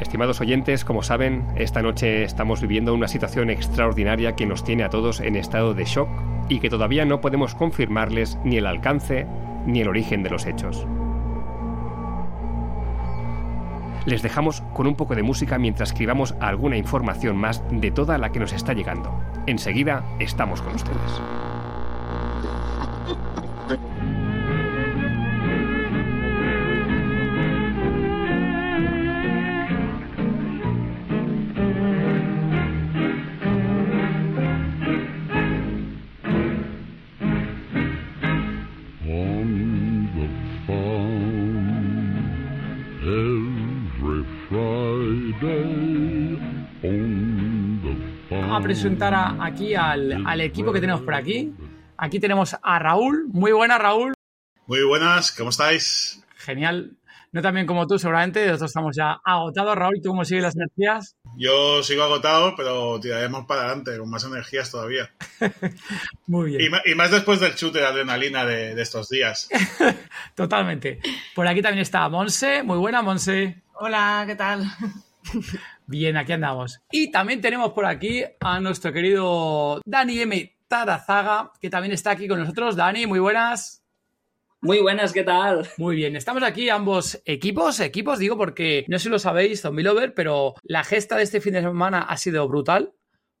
Estimados oyentes, como saben, esta noche estamos viviendo una situación extraordinaria que nos tiene a todos en estado de shock y que todavía no podemos confirmarles ni el alcance ni el origen de los hechos. Les dejamos con un poco de música mientras escribamos alguna información más de toda la que nos está llegando. Enseguida estamos con ustedes. A presentar aquí al, al equipo que tenemos por aquí. Aquí tenemos a Raúl. Muy buenas, Raúl. Muy buenas, ¿cómo estáis? Genial. No tan bien como tú, seguramente. Nosotros estamos ya agotados. Raúl, ¿tú cómo siguen las energías? Yo sigo agotado, pero tiraremos para adelante, con más energías todavía. Muy bien. Y más después del chute de adrenalina de, de estos días. Totalmente. Por aquí también está Monse. Muy buena, Monse. Hola, ¿qué tal? Bien, aquí andamos. Y también tenemos por aquí a nuestro querido Dani M. Tarazaga, que también está aquí con nosotros. Dani, muy buenas. Muy buenas, ¿qué tal? Muy bien, estamos aquí ambos equipos, equipos digo porque no sé si lo sabéis, Zombie Lover, pero la gesta de este fin de semana ha sido brutal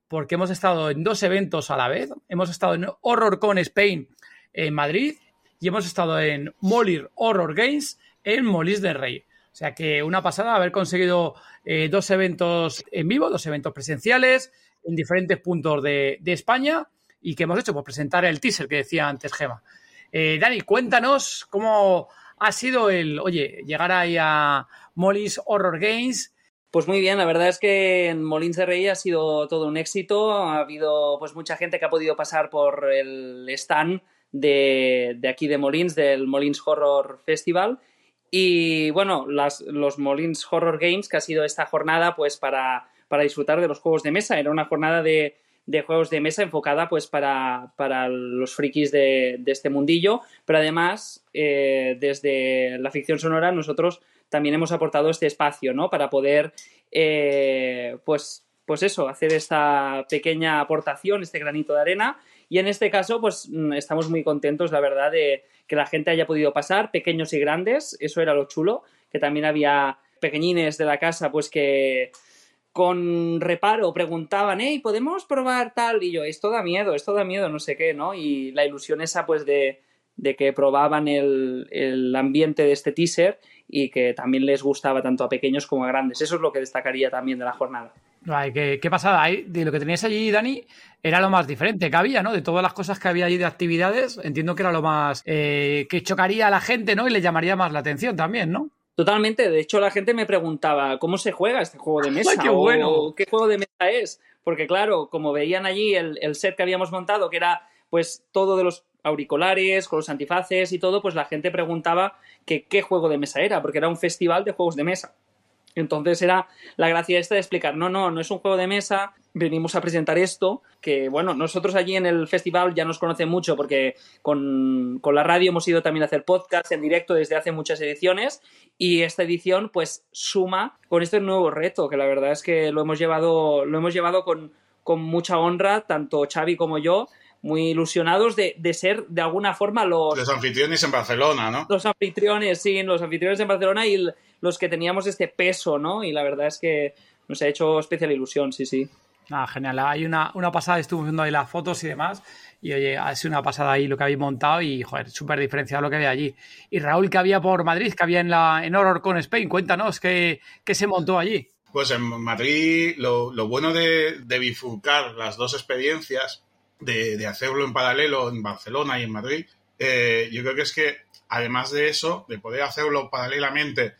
porque hemos estado en dos eventos a la vez. Hemos estado en HorrorCon Spain en Madrid y hemos estado en Molir Horror Games en Molís del Rey. Sea que una pasada haber conseguido eh, dos eventos en vivo, dos eventos presenciales en diferentes puntos de, España y que hemos hecho pues presentar el teaser que decía antes Gema. Eh, Dani, cuéntanos cómo ha sido el, oye, llegar ahí a Molly's Horror Games. Pues muy bien, la verdad es que en Molins de Rey ha sido todo un éxito. Ha habido pues mucha gente que ha podido pasar por el stand de aquí de Molins, del Molins Horror Festival. Y bueno, las, los Molins Horror Games, que ha sido esta jornada pues para, para disfrutar de los juegos de mesa. Era una jornada de, de juegos de mesa enfocada pues para, para los frikis de, de este mundillo, pero además eh, desde la ficción sonora nosotros también hemos aportado este espacio, ¿no? Para poder, eh, pues, pues eso, hacer esta pequeña aportación, este granito de arena. Y en este caso, pues mm, estamos muy contentos, la verdad, de que la gente haya podido pasar, pequeños y grandes, eso era lo chulo, que también había pequeñines de la casa, pues que con reparo preguntaban, hey, ¿podemos probar tal? Y yo, esto da miedo, esto da miedo, no sé qué, ¿no? Y la ilusión esa, pues, de, de que probaban el, el, ambiente de este teaser y que también les gustaba tanto a pequeños como a grandes. Eso es lo que destacaría también de la jornada. Ay, qué, qué pasada. De lo que tenías allí, Dani, era lo más diferente que había, ¿no? De todas las cosas que había allí de actividades, entiendo que era lo más eh, que chocaría a la gente, ¿no? Y le llamaría más la atención también, ¿no? Totalmente. De hecho, la gente me preguntaba cómo se juega este juego de mesa. ¡Ay, qué bueno! O qué juego de mesa es. Porque, claro, como veían allí el, el, set que habíamos montado, que era pues todo de los auriculares, con los antifaces y todo, pues la gente preguntaba que qué juego de mesa era, porque era un festival de juegos de mesa. Entonces era la gracia esta de explicar, no, no, no es un juego de mesa, venimos a presentar esto, que bueno, nosotros allí en el festival ya nos conocen mucho porque con, con la radio hemos ido también a hacer podcasts en directo desde hace muchas ediciones y esta edición pues suma con este nuevo reto, que la verdad es que lo hemos llevado, lo hemos llevado con, con mucha honra, tanto Xavi como yo, muy ilusionados de, de, ser de alguna forma los... Los anfitriones en Barcelona, ¿no? Los anfitriones, sí, los anfitriones en Barcelona y los que teníamos este peso, ¿no? Y la verdad es que nos ha hecho especial ilusión, sí, sí. Ah, genial. Hay una, una pasada, estuve viendo ahí las fotos y demás. Y oye, ha sido una pasada ahí lo que habéis montado y, joder, súper diferenciado lo que había allí. Y Raúl, que había por Madrid, que había en, la, en Horror con Spain, cuéntanos, ¿qué, qué se montó allí? Pues en Madrid, lo, lo bueno de, de bifurcar las dos experiencias de, de, hacerlo en paralelo en Barcelona y en Madrid, eh, yo creo que es que además de eso, de poder hacerlo paralelamente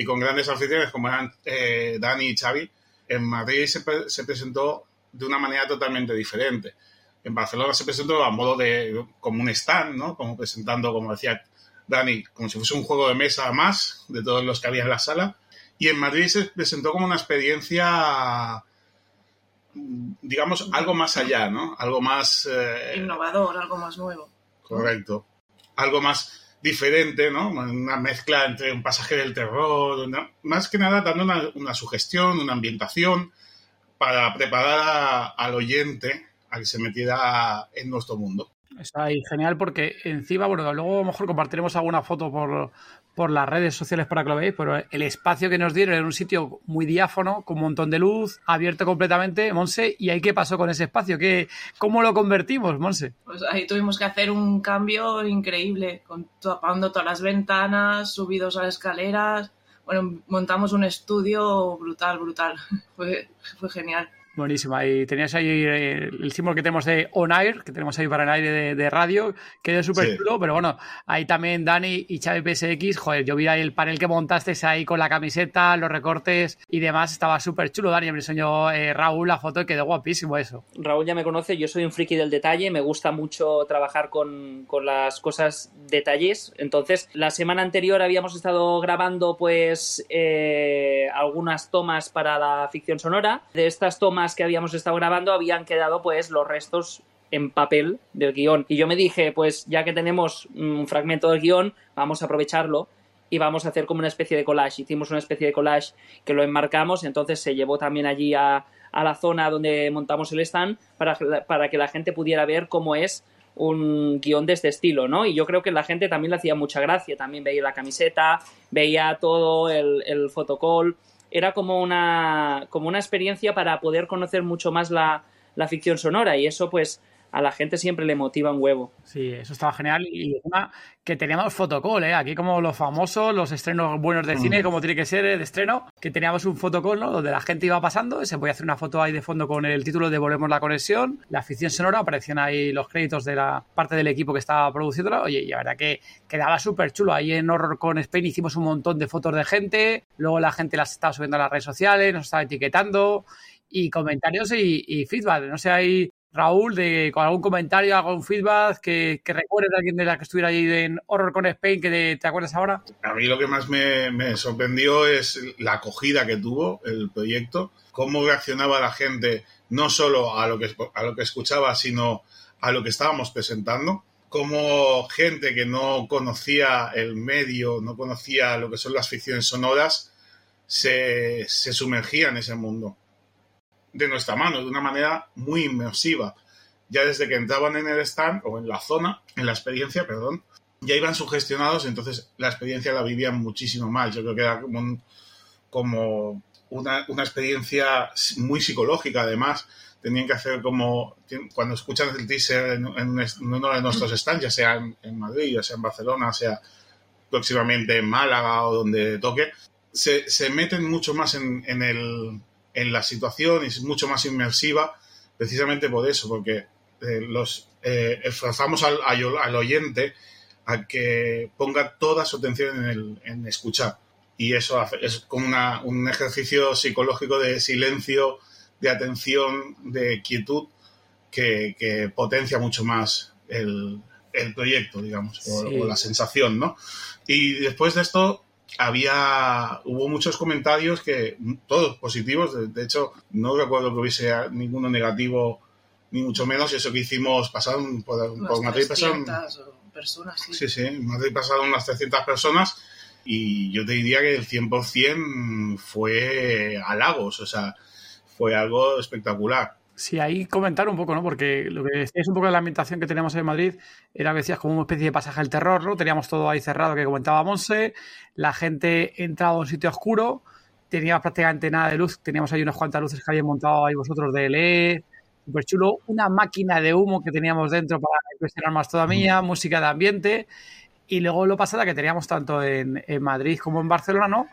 y con grandes anfitriones como eran eh, Dani y Xavi, en Madrid se, se, presentó de una manera totalmente diferente. En Barcelona se presentó a modo de como un stand, ¿no? Como presentando, como decía Dani, como si fuese un juego de mesa más de todos los que había en la sala. Y en Madrid se presentó como una experiencia digamos, algo más allá, ¿no? Algo más... Eh... Innovador, algo más nuevo. Correcto. Algo más diferente, ¿no? Una mezcla entre un pasaje del terror, más que nada dando una, sugestión, una ambientación para preparar al oyente a que se metiera en nuestro mundo. Está ahí genial porque encima, bueno, luego a lo mejor compartiremos alguna foto por, por las redes sociales para que lo veáis, pero el espacio que nos dieron era un sitio muy diáfono, con un montón de luz, abierto completamente, Monse, ¿y ahí qué pasó con ese espacio? ¿Qué, ¿Cómo lo convertimos, Monse? Pues ahí tuvimos que hacer un cambio increíble, con, tapando todas las ventanas, subidos a las escaleras, bueno, montamos un estudio brutal, brutal, fue, fue genial. Buenísima. Y tenías ahí eh, el símbolo que tenemos de On Air, que tenemos ahí para el aire de, radio, que es súper chulo, pero bueno, ahí también Dani y Xavi PSX, joder, yo vi ahí el panel que montaste ahí con la camiseta, los recortes y demás, estaba súper chulo, Dani, me enseñó eh, Raúl la foto y quedó guapísimo eso. Raúl ya me conoce, yo soy un friki del detalle, me gusta mucho trabajar con, con las cosas detalles, entonces la semana anterior habíamos estado grabando pues eh, algunas tomas para la ficción sonora, de estas tomas que habíamos estado grabando habían quedado pues los restos en papel del guion. Y yo me dije, pues ya que tenemos un fragmento del guion, vamos a aprovecharlo y vamos a hacer como una especie de collage. Hicimos una especie de collage que lo enmarcamos, entonces se llevó también allí a, a la zona donde montamos el stand para, para, que la gente pudiera ver cómo es un guion de este estilo, ¿no? Y yo creo que la gente también le hacía mucha gracia, también veía la camiseta, veía todo el, el era como una, como una experiencia para poder conocer mucho más la, la ficción sonora. Y eso pues a la gente siempre le motiva un huevo. Sí, eso estaba genial. Y encima que teníamos fotocall, ¿eh? Aquí como los famosos, los estrenos buenos del cine, mm. como tiene que ser de estreno, que teníamos un fotocall, ¿no? Donde la gente iba pasando, se podía hacer una foto ahí de fondo con el título de Volvemos la conexión, la ficción sonora, aparecían ahí los créditos de la parte del equipo que estaba produciéndola. Oye, y la verdad que quedaba súper chulo. Ahí en Horror con Spain hicimos un montón de fotos de gente, luego la gente las estaba subiendo a las redes sociales, nos estaba etiquetando y comentarios y, y, feedback. No sé, hay Raúl, de, con algún comentario, algún feedback que, que recuerdes de alguien de la que estuviera ahí en Horror con Spain, que te, acuerdas ahora. A mí lo que más me, sorprendió es la acogida que tuvo el proyecto, cómo reaccionaba la gente, no solo a lo que, a lo que escuchaba, sino a lo que estábamos presentando. Cómo gente que no conocía el medio, no conocía lo que son las ficciones sonoras, se sumergía en ese mundo de nuestra mano, de una manera muy inmersiva. Ya desde que entraban en el stand o en la zona, en la experiencia, perdón, ya iban sugestionados, entonces la experiencia la vivían muchísimo más. Yo creo que era como, una, una, experiencia muy psicológica, además. Tenían que hacer como, cuando escuchan el teaser en, uno de nuestros stands, ya sea en, Madrid, ya sea en Barcelona, sea próximamente en Málaga o donde toque, se, se meten mucho más en, en el, en la situación y es mucho más inmersiva precisamente por eso, porque eh, los eh, esforzamos al, al, oyente a que ponga toda su atención en, el, en escuchar. Y eso es como una, un ejercicio psicológico de silencio, de atención, de quietud, que, que potencia mucho más el, el proyecto, digamos, o, o, la sensación, ¿no? Y después de esto, había, hubo muchos comentarios que, todos positivos, de, hecho, no recuerdo que hubiese ninguno negativo, ni mucho menos, y eso que hicimos, pasaron por, Madrid, pasaron... personas, sí. Sí, sí, en Madrid pasaron unas 300 personas, y yo te diría que el 100% fue halagos, o sea, fue algo espectacular. Sí, ahí comentar un poco, ¿no? Porque lo que es un poco de la ambientación que teníamos en Madrid era que decías como una especie de pasaje al terror, ¿no? Teníamos todo ahí cerrado que comentaba Monse, la gente entraba a un sitio oscuro, tenía prácticamente nada de luz, teníamos ahí unas cuantas luces que habían montado ahí vosotros de LED, súper chulo, una máquina de humo que teníamos dentro para impresionar más todavía, música de ambiente, y luego lo pasada que teníamos tanto en, en Madrid como en Barcelona, ¿no?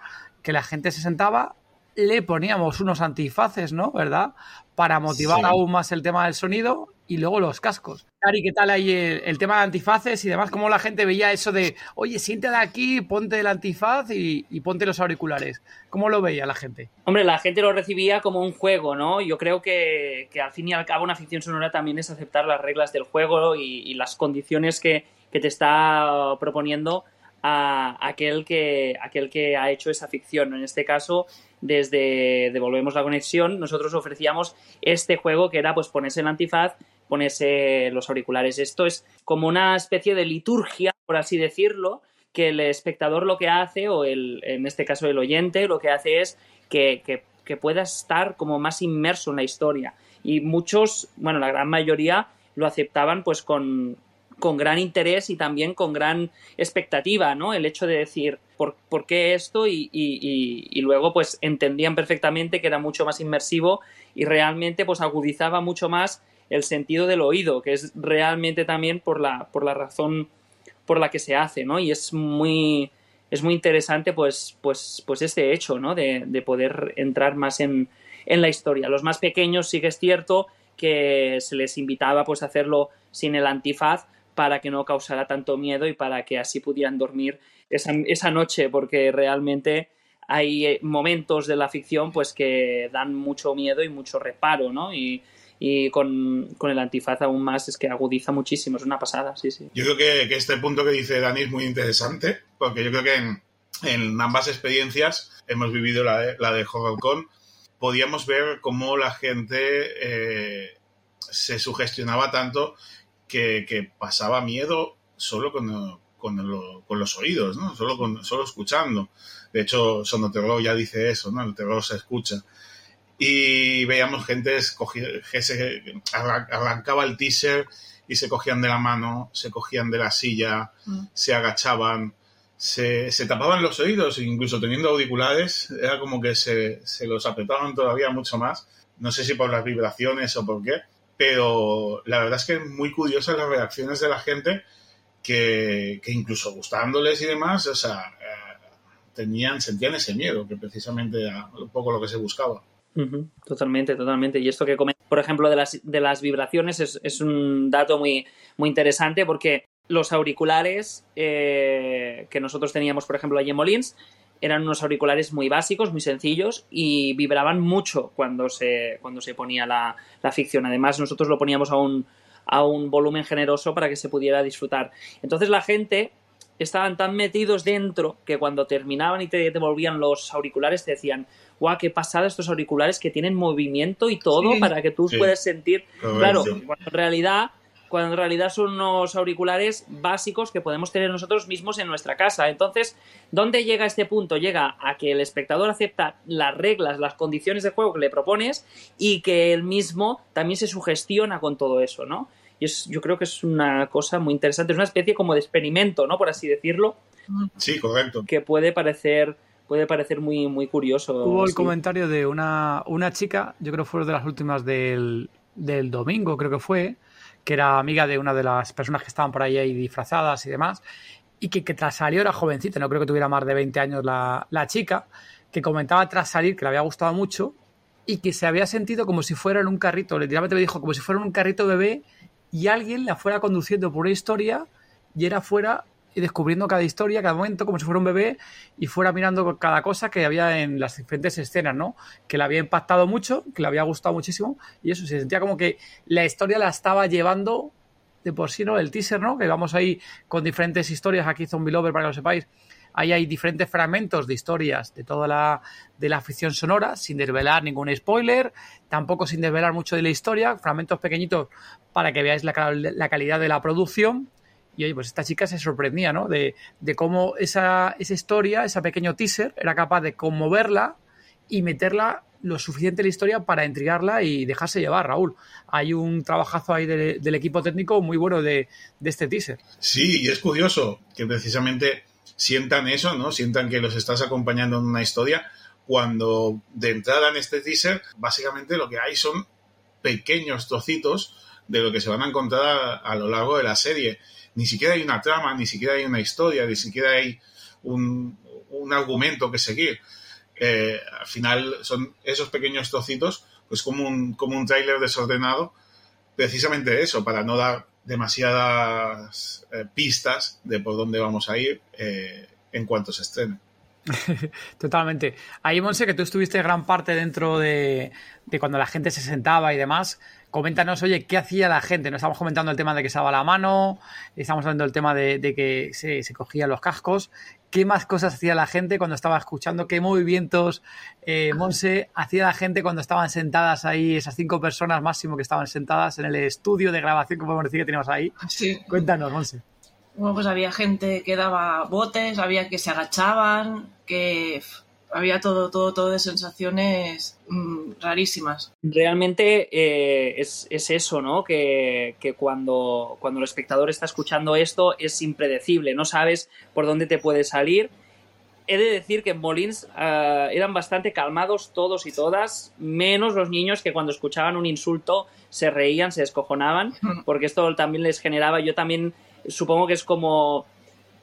Que la gente se sentaba le poníamos unos antifaces, ¿no? ¿Verdad? Para motivar aún más el tema del sonido y luego los cascos. Ari, ¿qué tal ahí el, tema de antifaces y demás? ¿Cómo la gente veía eso de, oye, siéntate aquí, ponte el antifaz y, ponte los auriculares? ¿Cómo lo veía la gente? Hombre, la gente lo recibía como un juego, ¿no? Yo creo que, al fin y al cabo una ficción sonora también es aceptar las reglas del juego y, las condiciones que, que te está proponiendo a aquel que, aquel que ha hecho esa ficción. En este caso, desde Devolvemos la Conexión, nosotros ofrecíamos este juego que era pues ponerse el antifaz ponerse los auriculares. Esto es como una especie de liturgia, por así decirlo, que el espectador lo que hace, o el, en este caso el oyente, lo que hace es que, que, que pueda estar como más inmerso en la historia. Y muchos, bueno, la gran mayoría lo aceptaban pues con, con gran interés y también con gran expectativa, ¿no? El hecho de decir, ¿por, ¿por qué esto? Y, y, y, luego, pues, entendían perfectamente que era mucho más inmersivo y realmente, pues, agudizaba mucho más el sentido del oído, que es realmente también por la, por la razón por la que se hace, ¿no? Y es muy, es muy interesante, pues, pues, pues este hecho, ¿no? De, de poder entrar más en, en la historia. Los más pequeños sí que es cierto que se les invitaba, pues, a hacerlo sin el antifaz, para que no causara tanto miedo y para que así pudieran dormir esa, noche, porque realmente hay eh, momentos de la ficción pues que dan mucho miedo y mucho reparo, ¿no? Y, y con, con, el antifaz aún más es que agudiza muchísimo, es una pasada, sí, sí. Yo creo que, este punto que dice Dani es muy interesante, porque yo creo que en, en ambas experiencias hemos vivido la de, la de HorrorCon, podíamos ver cómo la gente eh, se sugestionaba tanto que, que pasaba miedo solo con, con, los oídos, ¿no? Solo, con, solo escuchando. De hecho, Sonoterror ya dice eso, ¿no? El terror se escucha. Y veíamos gente que se arrancaba el teaser y se cogían de la mano, se cogían de la silla, mm. se agachaban, se, se, tapaban los oídos, incluso teniendo auriculares, era como que se, se los apretaban todavía mucho más. No sé si por las vibraciones o por qué pero la verdad es que muy curiosas las reacciones de la gente que, que incluso gustándoles y demás, o sea, eh, tenían, sentían ese miedo, que precisamente era un poco lo que se buscaba. Totalmente, totalmente. Y esto que comentas, por ejemplo, de las, de las vibraciones es, es, un dato muy, muy interesante porque los auriculares eh, que nosotros teníamos, por ejemplo, allí en Molins, eran unos auriculares muy básicos, muy sencillos y vibraban mucho cuando se, cuando se ponía la, la ficción. Además, nosotros lo poníamos a un, a un volumen generoso para que se pudiera disfrutar. Entonces la gente estaban tan metidos dentro que cuando terminaban y te devolvían los auriculares te decían, guau, qué pasada estos auriculares que tienen movimiento y todo sí, para que tú sí. puedas sentir. Claro, cuando en realidad cuando en realidad son unos auriculares básicos que podemos tener nosotros mismos en nuestra casa. Entonces, ¿dónde llega este punto? Llega a que el espectador acepta las reglas, las condiciones de juego que le propones y que él mismo también se sugestiona con todo eso, ¿no? Y es, yo creo que es una cosa muy interesante, es una especie como de experimento, ¿no? Por así decirlo. Sí, correcto. Que puede parecer puede parecer muy, muy curioso. Hubo el sí. comentario de una, una chica, yo creo que fue de las últimas del, del domingo, creo que fue, que era amiga de una de las personas que estaban por ahí, ahí disfrazadas y demás, y que, tras salió era jovencita, no creo que tuviera más de 20 años la, la, chica, que comentaba tras salir que le había gustado mucho y que se había sentido como si fuera en un carrito, literalmente me dijo como si fuera en un carrito bebé y alguien la fuera conduciendo por una historia y era fuera y descubriendo cada historia, cada momento, como si fuera un bebé y fuera mirando cada cosa que había en las diferentes escenas, ¿no? Que le había impactado mucho, que le había gustado muchísimo y eso, se sentía como que la historia la estaba llevando de por sí, ¿no? El teaser, ¿no? Que vamos ahí con diferentes historias, aquí Zombie Lover, para que lo sepáis, ahí hay diferentes fragmentos de historias de toda la, de la ficción sonora, sin desvelar ningún spoiler, tampoco sin desvelar mucho de la historia, fragmentos pequeñitos para que veáis la calidad de la producción y oye, pues esta chica se sorprendía, ¿no? De, de cómo esa, esa, historia, ese pequeño teaser, era capaz de conmoverla y meterla lo suficiente en la historia para intrigarla y dejarse llevar, Raúl. Hay un trabajazo ahí de, del equipo técnico muy bueno de, de, este teaser. Sí, y es curioso que precisamente sientan eso, ¿no? Sientan que los estás acompañando en una historia cuando de entrada en este teaser, básicamente lo que hay son pequeños trocitos de lo que se van a encontrar a, lo largo de la serie ni siquiera hay una trama, ni siquiera hay una historia, ni siquiera hay un, un argumento que seguir. Eh, al final son esos pequeños trocitos, pues como un, como un tráiler desordenado, precisamente eso, para no dar demasiadas eh, pistas de por dónde vamos a ir eh, en cuanto se estrene. Totalmente. Ahí, Monse, que tú estuviste gran parte dentro de, de, cuando la gente se sentaba y demás, coméntanos, oye, ¿qué hacía la gente? No estamos comentando el tema de que se daba la mano, estamos hablando del tema de, que se, se, cogían los cascos. ¿Qué más cosas hacía la gente cuando estaba escuchando? ¿Qué movimientos, eh, Monse, hacía la gente cuando estaban sentadas ahí, esas cinco personas máximo que estaban sentadas en el estudio de grabación, como podemos decir, que teníamos ahí? Sí. Cuéntanos, Monse. Bueno, pues había gente que daba botes, había que se agachaban, que había todo, todo, todo de sensaciones mm, rarísimas. Realmente eh, es, eso, ¿no? Que, cuando, cuando el espectador está escuchando esto es impredecible, no sabes por dónde te puede salir. He de decir que en Molins eh, eran bastante calmados todos y todas, menos los niños que cuando escuchaban un insulto se reían, se descojonaban, porque esto también les generaba, yo también supongo que es como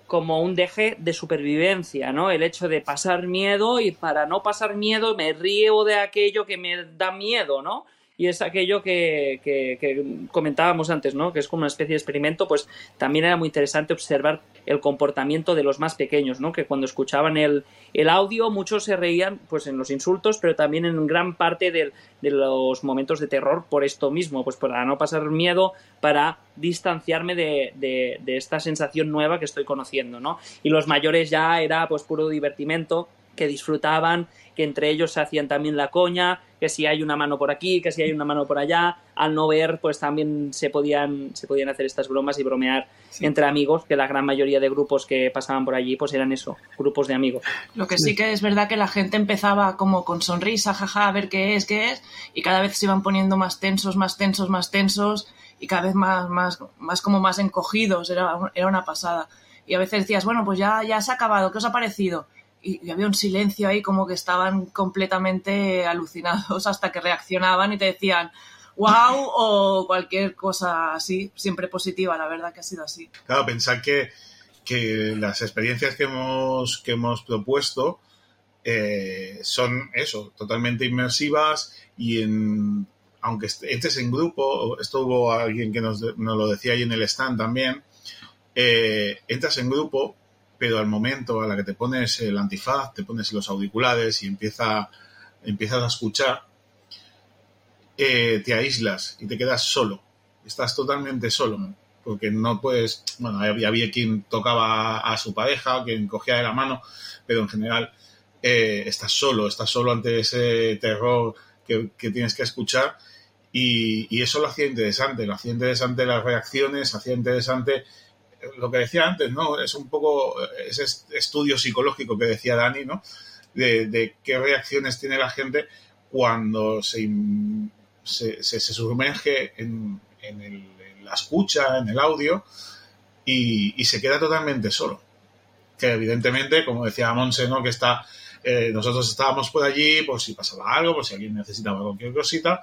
como un deje de supervivencia, ¿no? El hecho de pasar miedo y para no pasar miedo me río de aquello que me da miedo, ¿no? Y es aquello que, comentábamos antes, ¿no? Que es como una especie de experimento, pues también era muy interesante observar el comportamiento de los más pequeños, ¿no? Que cuando escuchaban el, audio muchos se reían pues en los insultos, pero también en gran parte de, los momentos de terror por esto mismo, pues para no pasar miedo, para distanciarme de, de, esta sensación nueva que estoy conociendo, ¿no? Y los mayores ya era pues puro divertimento, que disfrutaban, que entre ellos se hacían también la coña, que si hay una mano por aquí, que si hay una mano por allá, al no ver, pues también se podían, se podían hacer estas bromas y bromear entre amigos, que la gran mayoría de grupos que pasaban por allí, pues eran eso, grupos de amigos. Lo que sí que es verdad que la gente empezaba como con sonrisa, jaja, a ver qué es, qué es, y cada vez se iban poniendo más tensos, más tensos, más tensos, y cada vez más, más, más como más encogidos, era, era una pasada. Y a veces decías, bueno, pues ya, ya se ha acabado, ¿qué os ha parecido? Y, había un silencio ahí como que estaban completamente alucinados hasta que reaccionaban y te decían wow o cualquier cosa así, siempre positiva, la verdad que ha sido así. Claro, pensar que, que las experiencias que hemos, que hemos propuesto eh, son eso, totalmente inmersivas y en, aunque entres en grupo, esto hubo alguien que nos, nos lo decía ahí en el stand también, eh, entras en grupo pero al momento a la que te pones el antifaz, te pones los auriculares y empieza, empiezas a escuchar, eh, te aíslas y te quedas solo. Estás totalmente solo. Porque no puedes. Bueno, había, quien tocaba a su pareja, quien cogía de la mano, pero en general eh, estás solo, estás solo ante ese terror que, tienes que escuchar. Y, y, eso lo hacía interesante, lo hacía interesante las reacciones, hacía interesante lo que decía antes, ¿no? Es un poco ese estudio psicológico que decía Dani, ¿no? De, qué reacciones tiene la gente cuando se, se, sumerge en, la escucha, en el audio, y, se queda totalmente solo. Que evidentemente, como decía Monse, ¿no? Que está, eh, nosotros estábamos por allí por si pasaba algo, por si alguien necesitaba cualquier cosita,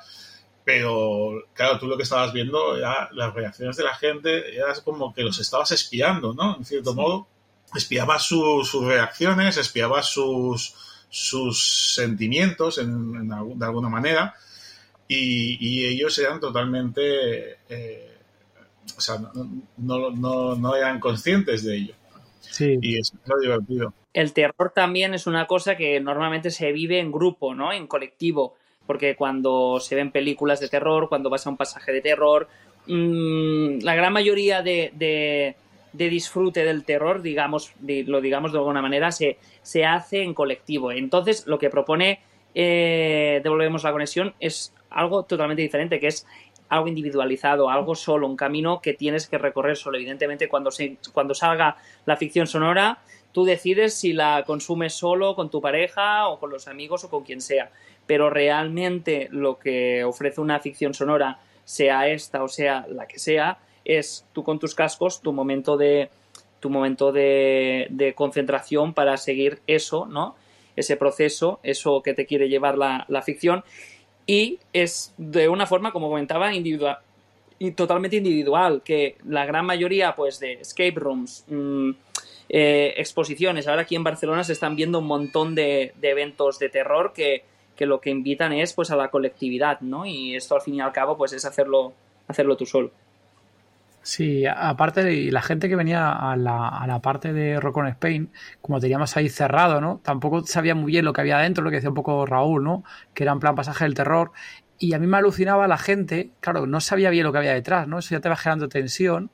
pero claro, tú lo que estabas viendo, ya las reacciones de la gente, era como que los estabas espiando, ¿no? En cierto modo, espiabas sus reacciones, espiabas sus, sus sentimientos en, de alguna manera, y, ellos eran totalmente, eh, o sea, no, no, no, eran conscientes de ello. Sí. Y eso es lo divertido. El terror también es una cosa que normalmente se vive en grupo, ¿no? En colectivo porque cuando se ven películas de terror, cuando vas a un pasaje de terror, mmm, la gran mayoría de, disfrute del terror, digamos, lo digamos de alguna manera, se, se hace en colectivo. Entonces, lo que propone eh, Devolvemos la conexión es algo totalmente diferente, que es algo individualizado, algo solo, un camino que tienes que recorrer solo. Evidentemente, cuando, se, cuando salga la ficción sonora, tú decides si la consumes solo, con tu pareja o con los amigos o con quien sea pero realmente lo que ofrece una ficción sonora, sea esta o sea la que sea, es tú con tus cascos, tu momento de tu momento de, concentración para seguir eso, ¿no? Ese proceso, eso que te quiere llevar la, ficción. Y es de una forma, como comentaba, individual, y totalmente individual, que la gran mayoría, pues, de escape rooms, mm, eh, exposiciones, ahora aquí en Barcelona se están viendo un montón de eventos de terror que, que lo que invitan es pues a la colectividad, ¿no? Y esto al fin y al cabo pues es hacerlo, hacerlo tú solo. Sí, aparte de la gente que venía a la, a la parte de Rock on Spain, como teníamos ahí cerrado, ¿no? Tampoco sabía muy bien lo que había dentro, lo que decía un poco Raúl, ¿no? Que era en plan pasaje del terror. Y a mí me alucinaba la gente, claro, no sabía bien lo que había detrás, ¿no? Eso ya te va generando tensión.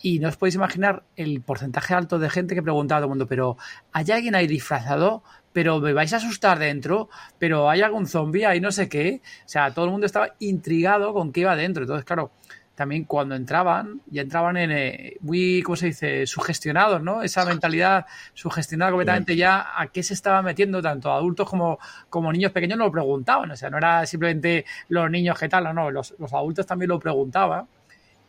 Y no os podéis imaginar el porcentaje alto de gente que preguntaba a todo el mundo, pero ¿hay alguien ahí disfrazado? ¿Pero me vais a asustar dentro? ¿Pero hay algún zombie ahí no sé qué? O sea, todo el mundo estaba intrigado con qué iba dentro. Entonces, claro, también cuando entraban, ya entraban en eh, muy, ¿cómo se dice?, sugestionados, ¿no? Esa mentalidad sugestionada completamente ya a qué se estaba metiendo tanto adultos como, como niños pequeños lo preguntaban, o sea, no era simplemente los niños que tal, no, los, los adultos también lo preguntaban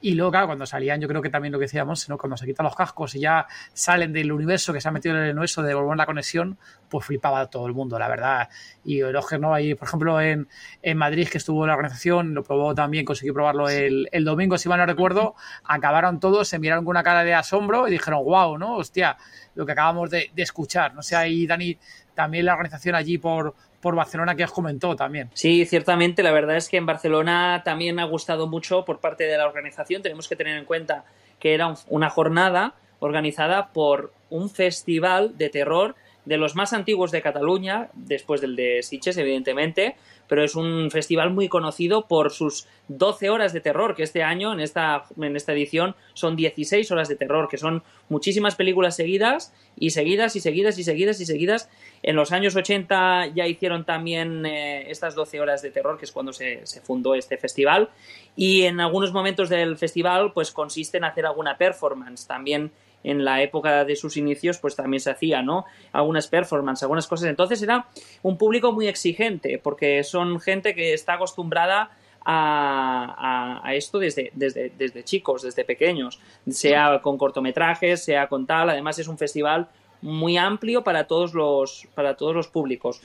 y luego, claro, cuando salían, yo creo que también lo que decíamos, ¿no? cuando se quitan los cascos y ya salen del universo que se ha metido en el universo de volver la conexión, pues flipaba todo el mundo, la verdad. Y Roger, ¿no? Ahí, por ejemplo, en, en Madrid, que estuvo en la organización, lo probó también, consiguió probarlo el, el domingo, si mal no recuerdo, acabaron todos, se miraron con una cara de asombro y dijeron, wow, ¿no? Hostia, lo que acabamos de, de escuchar. No sé, ahí, Dani, también la organización allí por, por Barcelona que os comentó también. Sí, ciertamente, la verdad es que en Barcelona también ha gustado mucho por parte de la organización. Tenemos que tener en cuenta que era una jornada organizada por un festival de terror de los más antiguos de Cataluña, después del de Sitges, evidentemente, pero es un festival muy conocido por sus 12 horas de terror, que este año, en esta, en esta edición, son 16 horas de terror, que son muchísimas películas seguidas y seguidas y seguidas y seguidas y seguidas. En los años 80 ya hicieron también eh, estas 12 horas de terror, que es cuando se, se fundó este festival, y en algunos momentos del festival pues consiste en hacer alguna performance también en la época de sus inicios, pues también se hacía, ¿no? Algunas performances, algunas cosas. Entonces era un público muy exigente, porque son gente que está acostumbrada a, esto desde, desde, desde, chicos, desde pequeños, sea con cortometrajes, sea con tal. Además, es un festival muy amplio para todos los, para todos los públicos.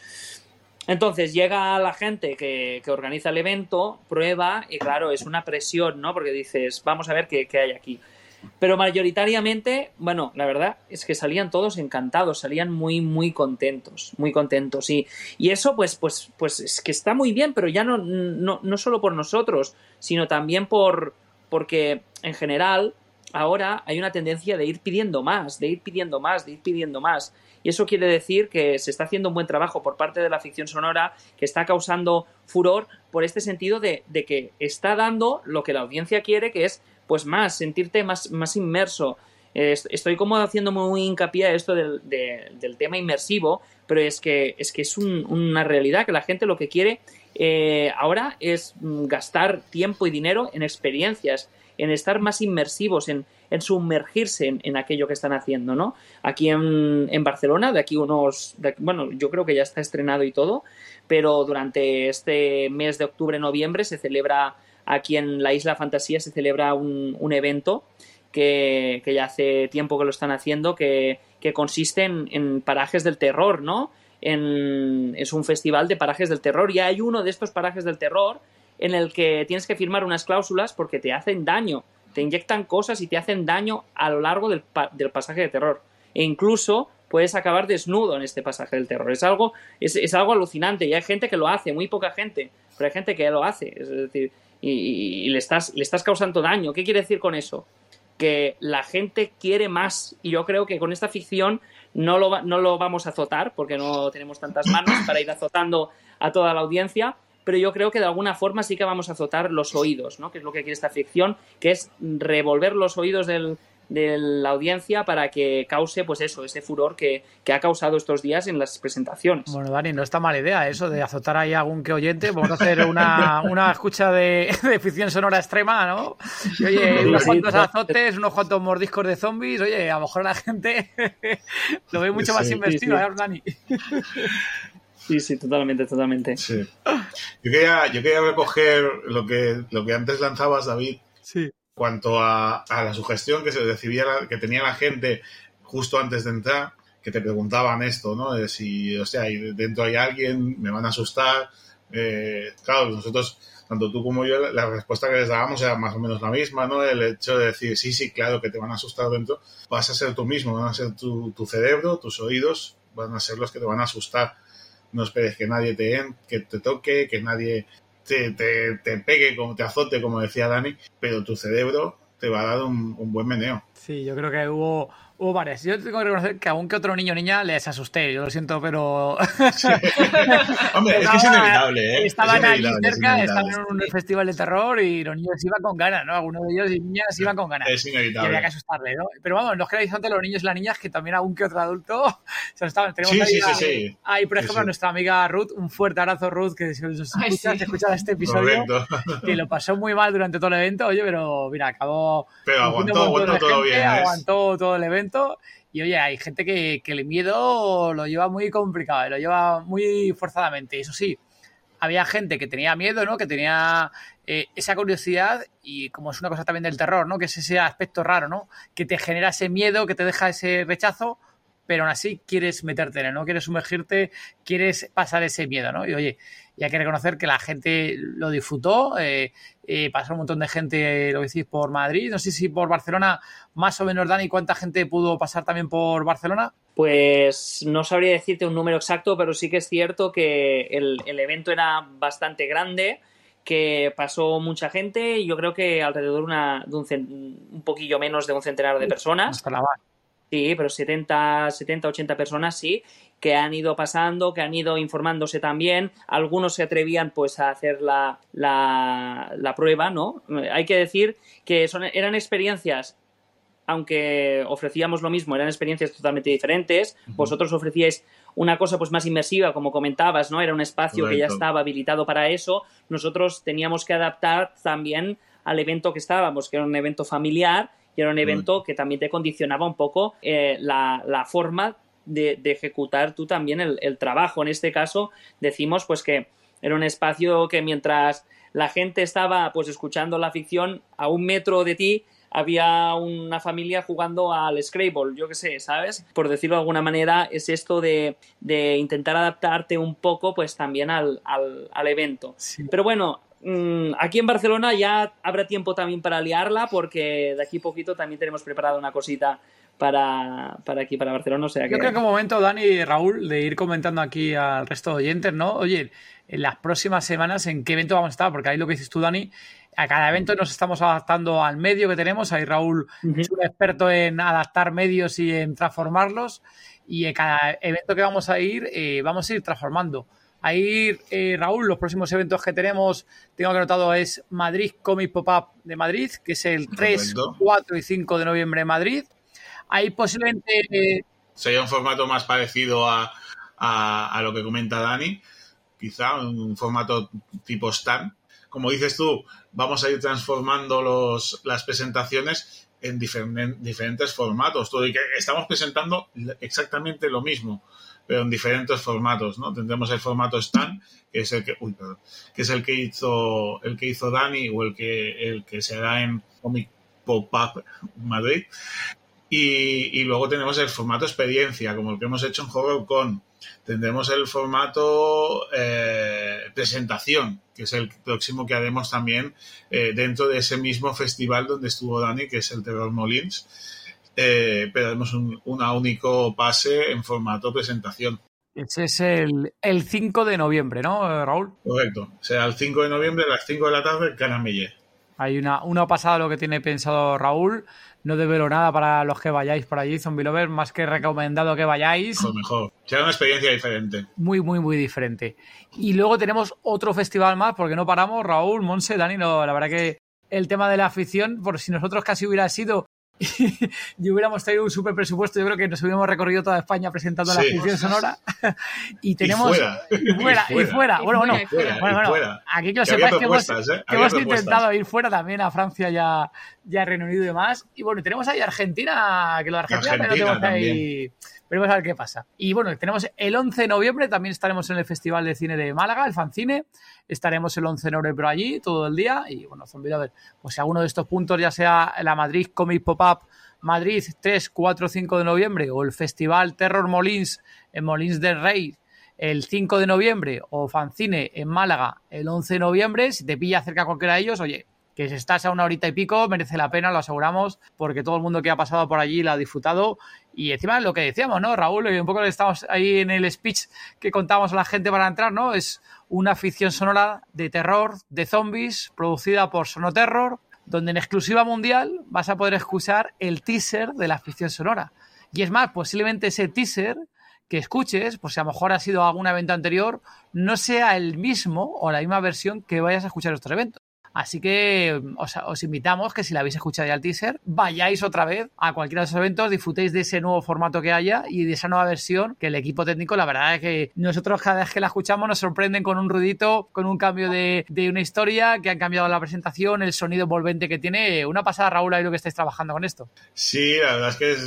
Entonces llega la gente que, que, organiza el evento, prueba y claro, es una presión, ¿no? Porque dices, vamos a ver qué, qué hay aquí. Pero mayoritariamente, bueno, la verdad es que salían todos encantados, salían muy, muy contentos, muy contentos. Y, y eso, pues, pues, pues es que está muy bien, pero ya no, no, no solo por nosotros, sino también por porque en general ahora hay una tendencia de ir pidiendo más, de ir pidiendo más, de ir pidiendo más. Y eso quiere decir que se está haciendo un buen trabajo por parte de la ficción sonora, que está causando furor por este sentido de, de que está dando lo que la audiencia quiere, que es pues más, sentirte más, más inmerso. estoy como haciendo muy hincapié a esto del, de, del, tema inmersivo, pero es que es, que es un, una realidad que la gente lo que quiere eh, ahora es gastar tiempo y dinero en experiencias, en estar más inmersivos, en, en sumergirse en, en, aquello que están haciendo, ¿no? Aquí en, en Barcelona, de aquí unos, bueno, yo creo que ya está estrenado y todo, pero durante este mes de octubre-noviembre se celebra aquí en la Isla Fantasía se celebra un, un evento que, que, ya hace tiempo que lo están haciendo, que, que consiste en, parajes del terror, ¿no? En, es un festival de parajes del terror y hay uno de estos parajes del terror en el que tienes que firmar unas cláusulas porque te hacen daño, te inyectan cosas y te hacen daño a lo largo del, del pasaje de terror. E incluso puedes acabar desnudo en este pasaje del terror. Es algo, es, es algo alucinante y hay gente que lo hace, muy poca gente, pero hay gente que lo hace. Es decir, y, le, estás, le estás causando daño. ¿Qué quiere decir con eso? Que la gente quiere más y yo creo que con esta ficción no lo, no lo vamos a azotar porque no tenemos tantas manos para ir azotando a toda la audiencia, pero yo creo que de alguna forma sí que vamos a azotar los oídos, ¿no? que es lo que quiere esta ficción, que es revolver los oídos del, de la audiencia para que cause, pues eso, ese furor que, que, ha causado estos días en las presentaciones. Bueno, Dani, no está mala idea eso de azotar ahí a algún que oyente. Vamos a hacer una, una escucha de, de, ficción sonora extrema, ¿no? Y, oye, unos cuantos azotes, unos cuantos mordiscos de zombies. Oye, a lo mejor la gente lo ve mucho sí, más investido, sí, ¿eh, Dani? Sí, sí, totalmente, totalmente. Sí. Yo, quería, yo quería recoger lo que, lo que antes lanzabas, David. Sí cuanto a, a, la sugestión que se recibía, que tenía la gente justo antes de entrar, que te preguntaban esto, ¿no? De si, o sea, dentro hay alguien, me van a asustar. Eh, claro, nosotros, tanto tú como yo, la respuesta que les dábamos era más o menos la misma, ¿no? El hecho de decir, sí, sí, claro que te van a asustar dentro, vas a ser tú mismo, van a ser tu, tu cerebro, tus oídos, van a ser los que te van a asustar. No esperes que nadie te, que te toque, que nadie te, te, te, pegue, como te azote, como decía Dani, pero tu cerebro te va a dar un, un buen meneo. Sí, yo creo que hubo Hubo varias. Yo tengo que reconocer que aún que otro niño o niña les asusté. Yo lo siento, pero. Hombre, es que es inevitable, ¿eh? Estaban Es allí inevitable, es cerca, estaban inevitable. en un festival de terror y los niños iban con ganas, ¿no? Algunos de ellos y niñas iban con ganas. Es Y había inevitable. que asustarle, ¿no? Pero vamos, no os creáis ante los niños y las niñas que también algún que otro adulto se asustaban. Tenemos Sí, ahí, sí, a- sí, sí. ahí, por Sí, ejemplo, a sí. nuestra amiga Ruth. Un fuerte abrazo, Ruth, que si os Ay, escuchas, sí. escuchas este episodio, Correcto. que lo pasó muy mal durante todo el evento, oye, pero mira, acabó Pero aguantó, un aguantó todo gente, bien. aguantó todo el evento. Y oye, hay gente que, el miedo lo lleva muy complicado, eh, lo lleva muy forzadamente. Eso sí, había gente que tenía miedo, ¿no? Que tenía eh, esa curiosidad y como es una cosa también del terror, ¿no? Que es ese aspecto raro, ¿no? Que te genera ese miedo, que te deja ese rechazo, pero aún así quieres meterte en él, ¿no? Quieres sumergirte, quieres pasar ese miedo, ¿no? Y oye, y hay que reconocer que la gente lo disfrutó, eh, eh, pasó un montón de gente, lo que decís, por Madrid, no sé si por Barcelona, más o menos, Dani, ¿cuánta gente pudo pasar también por Barcelona? Pues no sabría decirte un número exacto, pero sí que es cierto que el, el evento era bastante grande, que pasó mucha gente yo creo que alrededor una, de un, un poquillo menos de un centenar de personas. Sí, pero 70, 70, 80 personas sí, que han ido pasando, que han ido informándose también. Algunos se atrevían pues a hacer la, la, la prueba, ¿no? Eh, Hay que decir que son, eran experiencias, aunque ofrecíamos lo mismo, eran experiencias totalmente diferentes. Vosotros ofrecíais una cosa pues más inmersiva, como comentabas, ¿no? Era un espacio que ya estaba habilitado para eso. Nosotros teníamos que adaptar también al evento que estábamos, que era un evento familiar y era un evento que también te condicionaba un poco eh, la, la forma de, de ejecutar tú también el, el trabajo. En este caso, decimos pues que era un espacio que mientras la gente estaba pues escuchando la ficción a un metro de ti había una familia jugando al Scrabble, yo qué sé, ¿sabes? Por decirlo de alguna manera, es esto de, de intentar adaptarte un poco pues también al, al, al evento. Sí. Pero bueno, mm, aquí en Barcelona ya habrá tiempo también para liarla porque de aquí poquito también tenemos preparada una cosita para, para aquí, para Barcelona. O sea que... Yo creo que es momento, Dani y Raúl, de ir comentando aquí al resto de oyentes, ¿no? Oye, en las próximas semanas, ¿en qué evento vamos a estar? Porque ahí lo que dices tú, Dani, a cada evento nos estamos adaptando al medio que tenemos. Ahí Raúl Ujú. es un experto en adaptar medios y en transformarlos. Y en cada evento que vamos a ir, eh, vamos a ir transformando. Ahí, eh, Raúl, los próximos eventos que tenemos, tengo que anotado, es Madrid Comic Pop-Up de Madrid, que es el 3, Correcto. 4 y 5 de noviembre en Madrid. Ahí posiblemente eh, Sería un formato más parecido a, a, a lo que comenta Dani, quizá un formato tipo stand. Como dices tú, vamos a ir transformando los, las presentaciones en diferen- diferentes formatos. Todo y que estamos presentando exactamente lo mismo, pero en diferentes formatos, ¿no? Tendremos el formato stand, que es el que, uy, perdón, que es el que hizo el que hizo Dani o el que el que se hará en Comic Pop-Up Madrid. Y, y luego tenemos el formato experiencia, como el que hemos hecho en HorrorCon. Tendremos el formato eh, presentación, que es el próximo que haremos también eh, dentro de ese mismo festival donde estuvo Dani, que es el Terror Molins. Eh, pero haremos un una único pase en formato presentación. Ese es el, el 5 de noviembre, ¿no, eh, Raúl? Correcto. Será el 5 de noviembre a las 5 de la tarde Canamelle. Hay una, una pasada lo que tiene pensado Raúl. No develo nada para los que vayáis por allí, Zombie Lover, más que recomendado que vayáis. Mejor, mejor. Será una experiencia diferente. Muy, muy, muy diferente. Y luego tenemos otro festival más, porque no paramos, Raúl, Monse, Dani, no, la verdad que el tema de la afición, por si nosotros casi hubiera sido y hubiéramos tenido un super presupuesto, yo creo que nos hubiéramos recorrido toda España presentando la Sí. afición sonora. y tenemos. fuera. Y fuera, y fuera. Y Bueno, bueno, fuera, bueno, aquí que lo sepáis que hemos, ¿eh? que hemos intentado ir fuera también a Francia y a, y a Reino Unido y demás. Y bueno, tenemos ahí Argentina, que lo de Argentina, Argentina tenemos ahí. Veremos a ver qué pasa. Y bueno, tenemos el 11 de noviembre, también estaremos en el Festival de Cine de Málaga, el Fancine. Estaremos el 11 de noviembre allí todo el día. Y bueno, Zombie Lover, pues si alguno de estos puntos, ya sea la Madrid Comic Pop-Up Madrid 3, 4, 5 de noviembre o el Festival Terror Molins en Molins del Rey el 5 de noviembre o Fancine en Málaga el 11 de noviembre, si te pilla cerca cualquiera de ellos, oye, que si estás a una horita y pico, merece la pena, lo aseguramos, porque todo el mundo que ha pasado por allí lo ha disfrutado. Y encima lo que decíamos, ¿no, Raúl? Y un poco estamos ahí en el speech que contábamos a la gente para entrar, ¿no? Es una ficción sonora de terror, de zombies, producida por Sonoterror, donde en exclusiva mundial vas a poder escuchar el teaser de la ficción sonora. Y es más, posiblemente ese teaser que escuches, pues si a lo mejor ha sido algún evento anterior, no sea el mismo o la misma versión que vayas a escuchar estos eventos. Así que os, os, invitamos que si la habéis escuchado ya el teaser, vayáis otra vez a cualquiera de esos eventos, disfrutéis de ese nuevo formato que haya y de esa nueva versión que el equipo técnico, la verdad es que nosotros cada vez que la escuchamos nos sorprenden con un ruidito, con un cambio de, de una historia, que han cambiado la presentación, el sonido envolvente que tiene. Una pasada, Raúl, ahí lo que estáis trabajando con esto. Sí, la verdad es que es,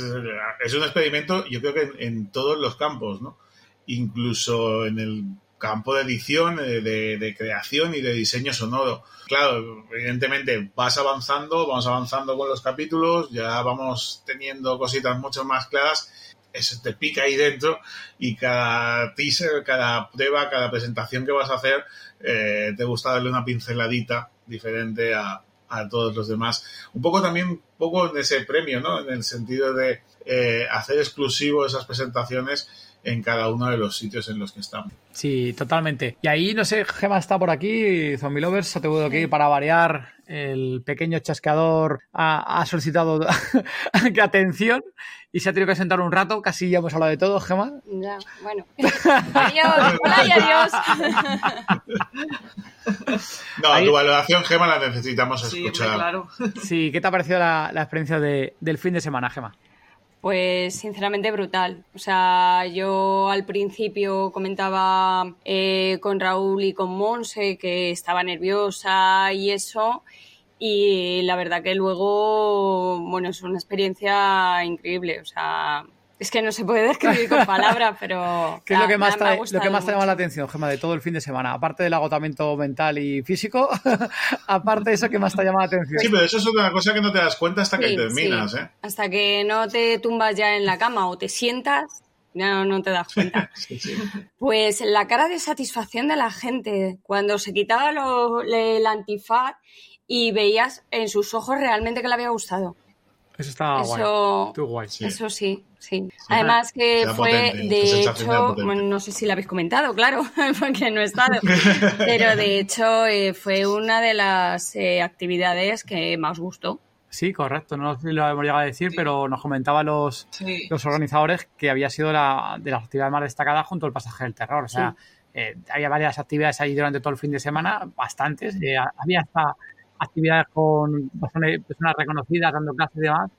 es un experimento, yo creo que en, en todos los campos, ¿no? Incluso en el campo de edición, de, de, creación y de diseño sonoro. Claro, evidentemente vas avanzando, vamos avanzando con los capítulos, ya vamos teniendo cositas mucho más claras, eso te pica ahí dentro y cada teaser, cada prueba, cada presentación que vas a hacer, eh, te gusta darle una pinceladita diferente a, a todos los demás. Un poco también, un poco en ese premio, ¿no? En el sentido de eh, hacer exclusivo esas presentaciones en cada uno de los sitios en los que estamos. Sí, totalmente. Y ahí, no sé, Gema está por aquí, Zombie Lovers, ha tenido que ir para variar. El pequeño chasqueador ha, ha solicitado atención y se ha tenido que sentar un rato. Casi ya hemos hablado de todo, Gema. Ya, bueno. adiós, hola y adiós. No, ahí... tu valoración, Gema, la necesitamos escuchar. Sí, claro. Sí, ¿qué te ha parecido la, la experiencia de, del fin de semana, Gema? Pues sinceramente brutal. O sea, yo al principio comentaba eh, con Raúl y con Monse que estaba nerviosa y eso. Y la verdad que luego, bueno, es una experiencia increíble. O sea, es que no se puede describir con palabras, pero. ¿Qué es lo que más, te, lo que más te llama la atención, Gemma, de todo el fin de semana? Aparte del agotamiento mental y físico, aparte de eso, ¿qué más te llama la atención? Sí, pero eso es una cosa que no te das cuenta hasta que sí, terminas, sí. ¿eh? Hasta que no te tumbas ya en la cama o te sientas, no, no te das cuenta. sí, sí. Pues la cara de satisfacción de la gente cuando se quitaba lo, el antifaz y veías en sus ojos realmente que le había gustado. Eso estaba eso, guay. guay. Sí. Eso sí, sí. Además que Era fue, potente, de hecho, bueno, no sé si lo habéis comentado, claro, porque no he estado, pero de hecho eh, fue una de las eh, actividades que más gustó. Sí, correcto. No lo hemos llegado a decir, sí. pero nos comentaban los, sí. los organizadores que había sido la, de las actividades más destacadas junto al pasaje del terror. O sea, sí. eh, había varias actividades ahí durante todo el fin de semana, bastantes. Eh, había hasta actividades con personas reconocidas dando clases y demás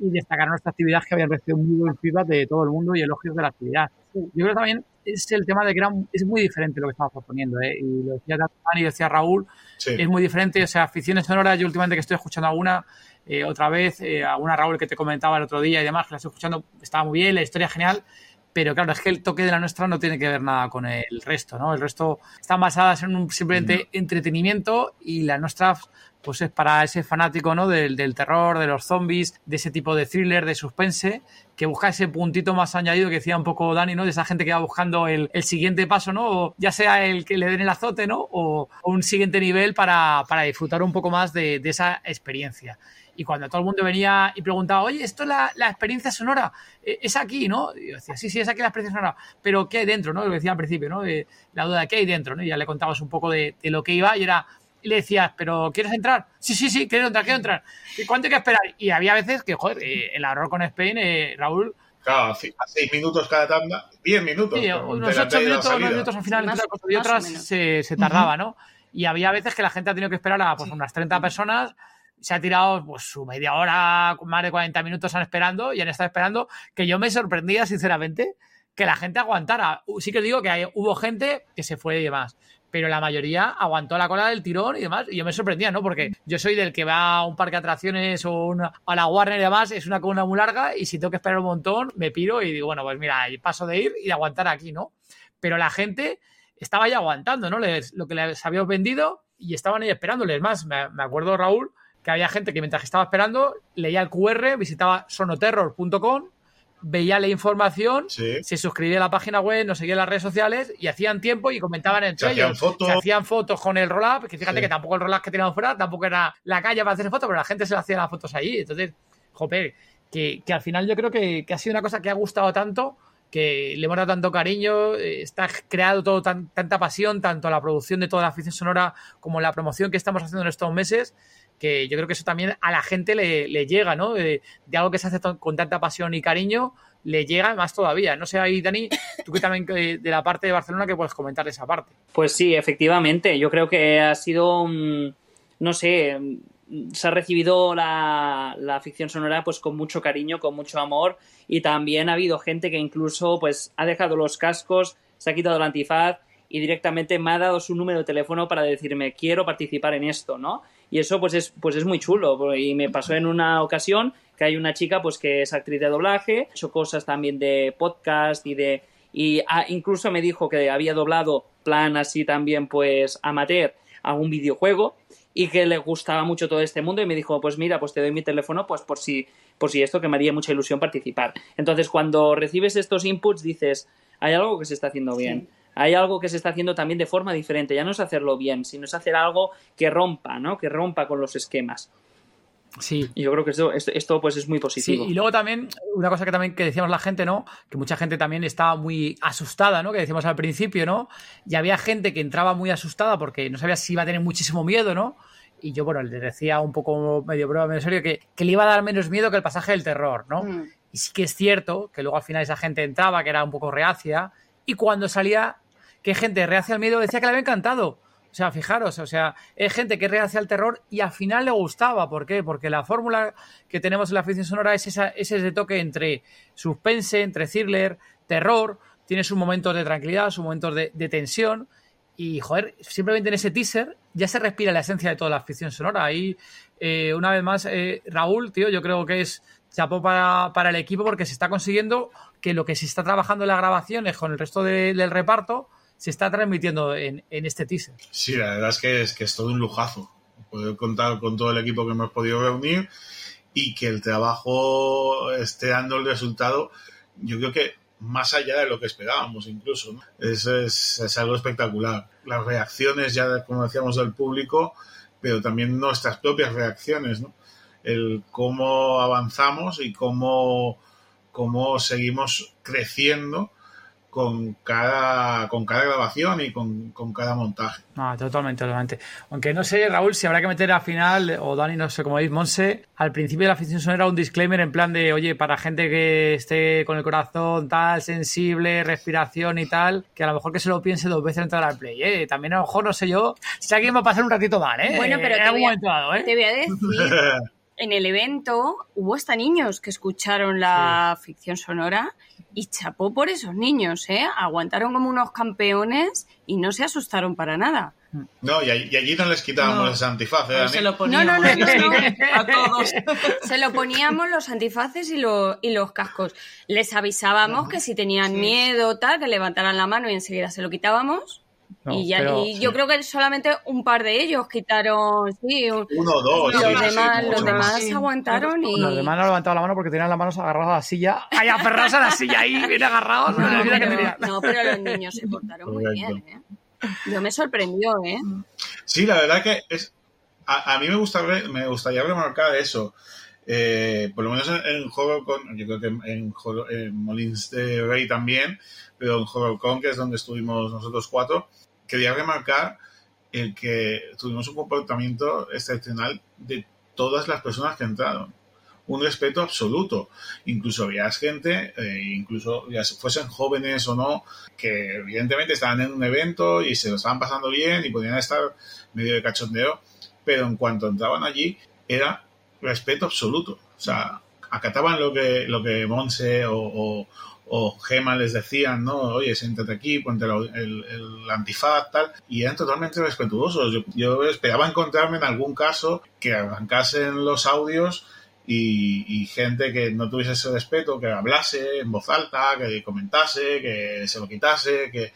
y destacar nuestra actividad que habían recibido muy buen feedback de todo el mundo y elogios de la actividad. Yo creo que también es el tema de que era, es muy diferente lo que estamos proponiendo, ¿eh? y lo decía Dani y decía Raúl, sí. es muy diferente, o sea, aficiones sonoras, yo últimamente que estoy escuchando alguna, eh, otra vez, eh, alguna Raúl que te comentaba el otro día y demás, que la estoy escuchando, estaba muy bien, la historia es genial, pero claro, es que el toque de la nuestra no tiene que ver nada con el resto, ¿no? El resto están basadas en un simplemente entretenimiento y la nuestra pues es para ese fanático ¿no? del, del, terror, de los zombies, de ese tipo de thriller, de suspense, que busca ese puntito más añadido que decía un poco Dani, ¿no? De esa gente que va buscando el, el siguiente paso, ¿no? O ya sea el que le den el azote, ¿no? O, o un siguiente nivel para, para, disfrutar un poco más de, de, esa experiencia. Y cuando todo el mundo venía y preguntaba, oye, esto es la, la experiencia sonora, es aquí, ¿no? Y yo decía, sí, sí, es aquí la experiencia sonora, pero ¿qué hay dentro, no? Lo decía al principio, ¿no? De la duda de qué hay dentro, ¿no? Y ya le contabas un poco de, de lo que iba y era, y le decías, ¿pero quieres entrar? Sí, sí, sí, quiero entrar, quiero entrar. ¿Y cuánto hay que esperar? Y había veces que, joder, eh, el error con Spain, eh, Raúl. Claro, a seis minutos cada tanda, diez minutos. Sí, unos ocho minutos, unos minutos al final, más, y otras se, se, tardaba, ¿no? Y había veces que la gente ha tenido que esperar a pues, unas 30 personas se ha tirado pues su media hora, más de 40 minutos han esperando y han estado esperando, que yo me sorprendía sinceramente que la gente aguantara. Sí que digo que hay, hubo gente que se fue y demás, pero la mayoría aguantó la cola del tirón y demás. Y yo me sorprendía, ¿no? Porque yo soy del que va a un parque de atracciones o una, a la Warner y demás, es una columna muy larga y si tengo que esperar un montón, me piro y digo, bueno, pues mira, paso de ir y de aguantar aquí, ¿no? Pero la gente estaba ya aguantando, ¿no? Les, lo que les habíamos vendido y estaban ahí esperándoles más. Me, me acuerdo, Raúl, que había gente que mientras estaba esperando leía el QR, visitaba sonoterror.com, veía la información, sí. se suscribía a la página web, nos seguía en las redes sociales y hacían tiempo y comentaban entre se ellos. Hacían fotos. Se hacían fotos con el roll-up, que fíjate sí. que tampoco el roll-up que teníamos fuera, tampoco era la calle para hacer fotos, pero la gente se hacía las fotos allí. Entonces, joder, que, que al final yo creo que, que ha sido una cosa que ha gustado tanto que le hemos dado tanto cariño, eh, está creado todo tan, tanta pasión, tanto la producción de toda la afición sonora como la promoción que estamos haciendo en estos meses, que yo creo que eso también a la gente le, le llega, ¿no? De, de, algo que se hace con tanta pasión y cariño, le llega más todavía. No sé, ahí, Dani, tú que también de la parte de Barcelona que puedes comentar esa parte. Pues sí, efectivamente. Yo creo que ha sido, no sé, se ha recibido la, la, ficción sonora pues con mucho cariño, con mucho amor y también ha habido gente que incluso pues ha dejado los cascos, se ha quitado el antifaz y directamente me ha dado su número de teléfono para decirme quiero participar en esto, ¿no? Y eso pues es, pues es muy chulo y me pasó en una ocasión que hay una chica pues que es actriz de doblaje, ha hecho cosas también de podcast y de y incluso me dijo que había doblado plan así también pues amateur a un videojuego y que le gustaba mucho todo este mundo y me dijo, pues mira, pues te doy mi teléfono pues por si, por si esto que me haría mucha ilusión participar. Entonces cuando recibes estos inputs dices, hay algo que se está haciendo bien. Hay algo que se está haciendo también de forma diferente. Ya no es hacerlo bien, sino es hacer algo que rompa, ¿no? Que rompa con los esquemas. Sí. Y yo creo que esto, esto, pues es muy positivo. Sí, y luego también, una cosa que también que decíamos la gente, ¿no? Que mucha gente también estaba muy asustada, ¿no? Que decíamos al principio, ¿no? Y había gente que entraba muy asustada porque no sabía si iba a tener muchísimo miedo, ¿no? Y yo, bueno, le decía un poco medio prueba, medio serio, que, que, le iba a dar menos miedo que el pasaje del terror, ¿no? Mm. Y sí que es cierto que luego al final esa gente entraba, que era un poco reacia, y cuando salía, que gente reacia al miedo decía que le había encantado. O sea, fijaros, o sea, es gente que reacia al terror y al final le gustaba. ¿Por qué? Porque la fórmula que tenemos en la ficción sonora es, esa, ese toque entre suspense, entre thriller, terror. Tiene sus momentos de tranquilidad, sus momentos de, tensión. Y, joder, simplemente en ese teaser ya se respira la esencia de toda la ficción sonora. Ahí, eh, una vez más, eh, Raúl, tío, yo creo que es chapó para, para, el equipo porque se está consiguiendo que lo que se está trabajando en las grabaciones con el resto del reparto se está transmitiendo en, este teaser. Sí, la verdad es que, es que es todo un lujazo. Poder contar con todo el equipo que hemos podido reunir y que el trabajo esté dando el resultado, yo creo que más allá de lo que esperábamos incluso. ¿no? Es, es, algo espectacular. Las reacciones, ya como decíamos, del público, pero también nuestras propias reacciones, ¿no? El cómo avanzamos y cómo, cómo seguimos creciendo con cada, con cada grabación y con, cada montaje. Ah, totalmente, totalmente. Aunque no sé, Raúl, si habrá que meter al final, o Dani, no sé cómo veis, Monse, al principio de la ficción sonora un disclaimer en plan de, oye, para gente que esté con el corazón tal, sensible, respiración y tal, que a lo mejor que se lo piense dos veces entrar al play, ¿eh? También a lo mejor, no sé yo, si alguien va a pasar un ratito mal, ¿eh? Bueno, pero te voy, a, ¿eh? te voy a decir en el evento hubo hasta niños que escucharon la ficción sonora y chapó por esos niños, ¿eh? Aguantaron como unos campeones y no se asustaron para nada. No, y, allí no les quitábamos ese antifaz, ¿eh? Se lo poníamos no, no, no, a todos. Se lo poníamos los antifaces y, y los cascos. Les avisábamos que si tenían miedo, tal, que levantaran la mano y enseguida se lo quitábamos y, ya, yo creo que solamente un par de ellos quitaron, sí, uno o dos. Los demás, los demás aguantaron y... Los demás no levantaban la mano porque tenían las manos agarradas a la silla, ahí aferrados a la silla ahí, bien agarrados. No, no, pero los niños se portaron muy bien, ¿eh? Yo me sorprendió, ¿eh? Sí, la verdad que es... A, mí me, gusta, me gustaría remarcar eso. Eh, por lo menos en, juego con, yo creo que en, en, Molins de Rey también, pero en HorrorCon, que es donde estuvimos nosotros cuatro, quería remarcar el que tuvimos un comportamiento excepcional de todas las personas que entraron. Un respeto absoluto. Incluso había gente, eh, incluso ya fuesen jóvenes o no, que evidentemente estaban en un evento y se lo estaban pasando bien y podían estar medio de cachondeo, pero en cuanto entraban allí era respeto absoluto. O sea, acataban lo que, lo que Monse o, o Gema les decían, no, oye, siéntate aquí, ponte el, el, antifaz, tal, y eran totalmente respetuosos. Yo, esperaba encontrarme en algún caso que arrancasen los audios y, gente que no tuviese ese respeto, que hablase en voz alta, que comentase, que se lo quitase, que